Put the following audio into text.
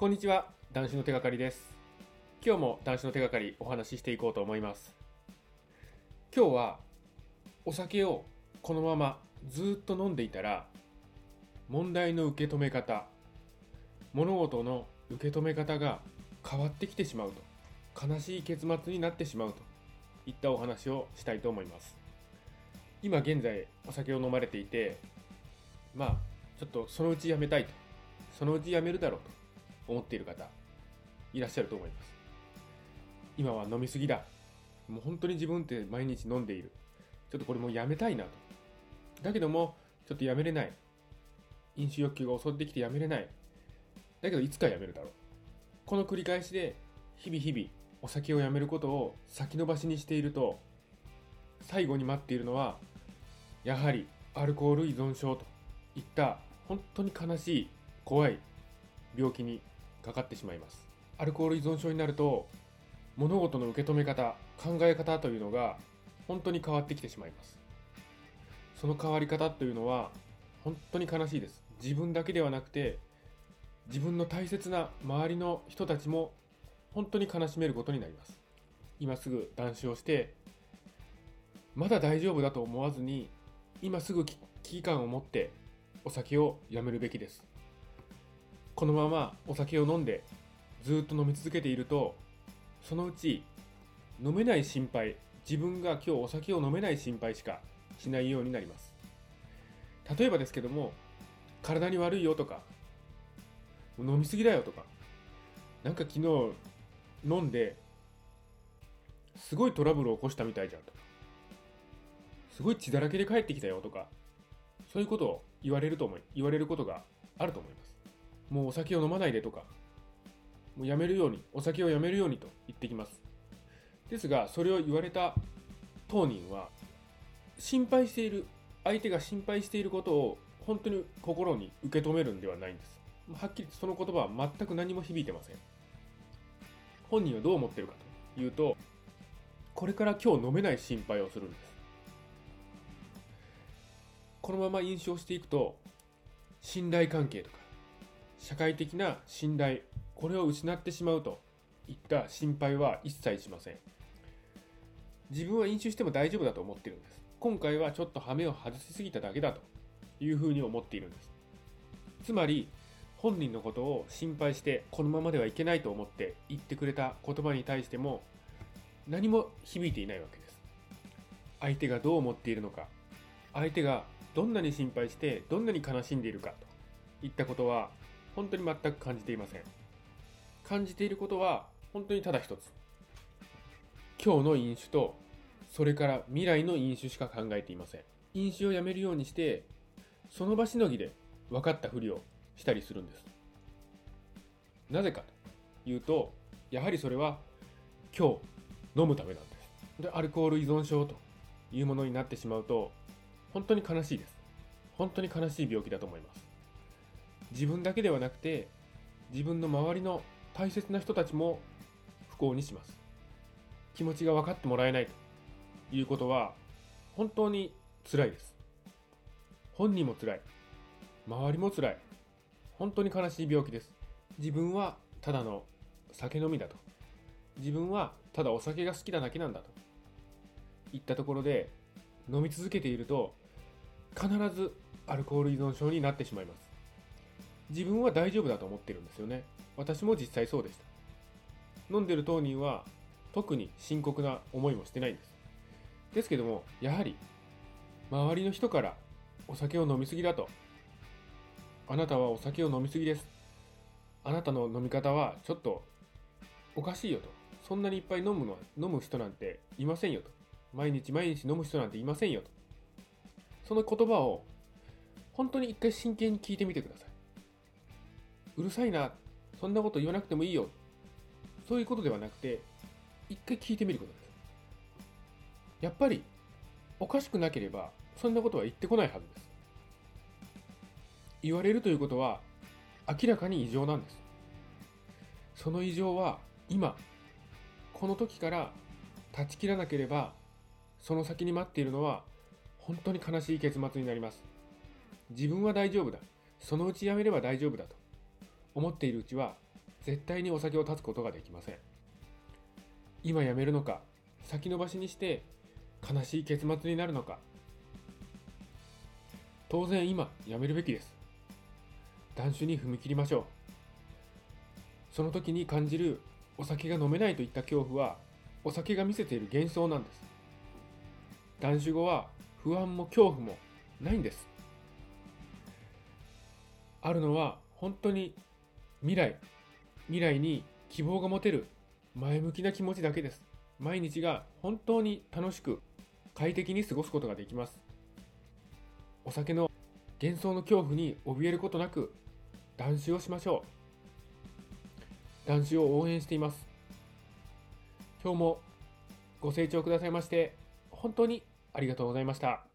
こんにちは男子の手がかりです。今日も男子の手がかりお話ししていこうと思います。今日はお酒をこのままずっと飲んでいたら問題の受け止め方物事の受け止め方が変わってきてしまうと悲しい結末になってしまうといったお話をしたいと思います。今現在お酒を飲まれていてまあちょっとそのうちやめたいと。そのうちやめるだろうと。思っている方いらっしゃると思います。今は飲みすぎだ。もう本当に自分って毎日飲んでいる。ちょっとこれもうやめたいなと。だけどもちょっとやめれない。飲酒欲求が襲ってきてやめれない。だけどいつかやめるだろう。この繰り返しで日々日々お酒をやめることを先延ばしにしていると最後に待っているのはやはりアルコール依存症といった本当に悲しい怖い病気にかかってしまいます。アルコール依存症になると物事の受け止め方考え方というのが本当に変わってきてしまいます。その変わり方というのは本当に悲しいです。自分だけではなくて自分の大切な周りの人たちも本当に悲しめることになります。今すぐ断酒をしてまだ大丈夫だと思わずに今すぐ危機感を持ってお酒をやめるべきです。このままお酒を飲んでずっと飲み続けているとそのうち飲めない心配自分が今日お酒を飲めない心配しかしないようになります。例えばですけども体に悪いよとか飲みすぎだよとかなんか昨日飲んですごいトラブルを起こしたみたいじゃんとかすごい血だらけで帰ってきたよとかそういうことを言われると思い言われることがあると思います。もうお酒を飲まないでとか、もうやめるように、お酒をやめるようにと言ってきます。ですが、それを言われた当人は、心配している、相手が心配していることを本当に心に受け止めるんではないんです。はっきりその言葉は全く何も響いてません。本人はどう思ってるかというと、これから今日飲めない心配をするんです。このまま飲酒をしていくと、信頼関係とか、社会的な信頼これを失ってしまうといった心配は一切しません。自分は飲酒しても大丈夫だと思っているんです。今回はちょっと羽目を外しすぎただけだというふうに思っているんです。つまり本人のことを心配してこのままではいけないと思って言ってくれた言葉に対しても何も響いていないわけです。相手がどう思っているのか相手がどんなに心配してどんなに悲しんでいるかといったことは本当に全く感じていません。感じていることは本当にただ一つ。今日の飲酒とそれから未来の飲酒しか考えていません。飲酒をやめるようにしてその場しのぎで分かったふりをしたりするんです。なぜかというとやはりそれは今日飲むためなんです。でアルコール依存症というものになってしまうと本当に悲しいです。本当に悲しい病気だと思います。自分だけではなくて自分の周りの大切な人たちも不幸にします。気持ちが分かってもらえないということは本当に辛いです。本人も辛い。周りも辛い。本当に悲しい病気です。自分はただの酒飲みだと。自分はただお酒が好きなだけなんだと。いったところで飲み続けていると必ずアルコール依存症になってしまいます。自分は大丈夫だと思ってるんですよね。私も実際そうでした。飲んでる当人は特に深刻な思いもしてないんです。ですけどもやはり周りの人からお酒を飲みすぎだと。あなたはお酒を飲みすぎです。あなたの飲み方はちょっとおかしいよと。そんなにいっぱい飲むの飲む人なんていませんよと。毎日毎日飲む人なんていませんよと。その言葉を本当に一回真剣に聞いてみてください。うるさいな、そんなこと言わなくてもいいよ。そういうことではなくて、一回聞いてみることです。やっぱり、おかしくなければ、そんなことは言ってこないはずです。言われるということは、明らかに異常なんです。その異常は、今、この時から断ち切らなければ、その先に待っているのは、本当に悲しい結末になります。自分は大丈夫だ。そのうちやめれば大丈夫だと。思っているうちは絶対にお酒を断つことができません。今やめるのか先延ばしにして悲しい結末になるのか。当然今やめるべきです。断酒に踏み切りましょう。その時に感じるお酒が飲めないといった恐怖はお酒が見せている幻想なんです。断酒後は不安も恐怖もないんです。あるのは本当に未来未来に希望が持てる前向きな気持ちだけです。毎日が本当に楽しく快適に過ごすことができます。お酒の幻想の恐怖に怯えることなく断酒をしましょう。断酒を応援しています。今日もご清聴くださいまして本当にありがとうございました。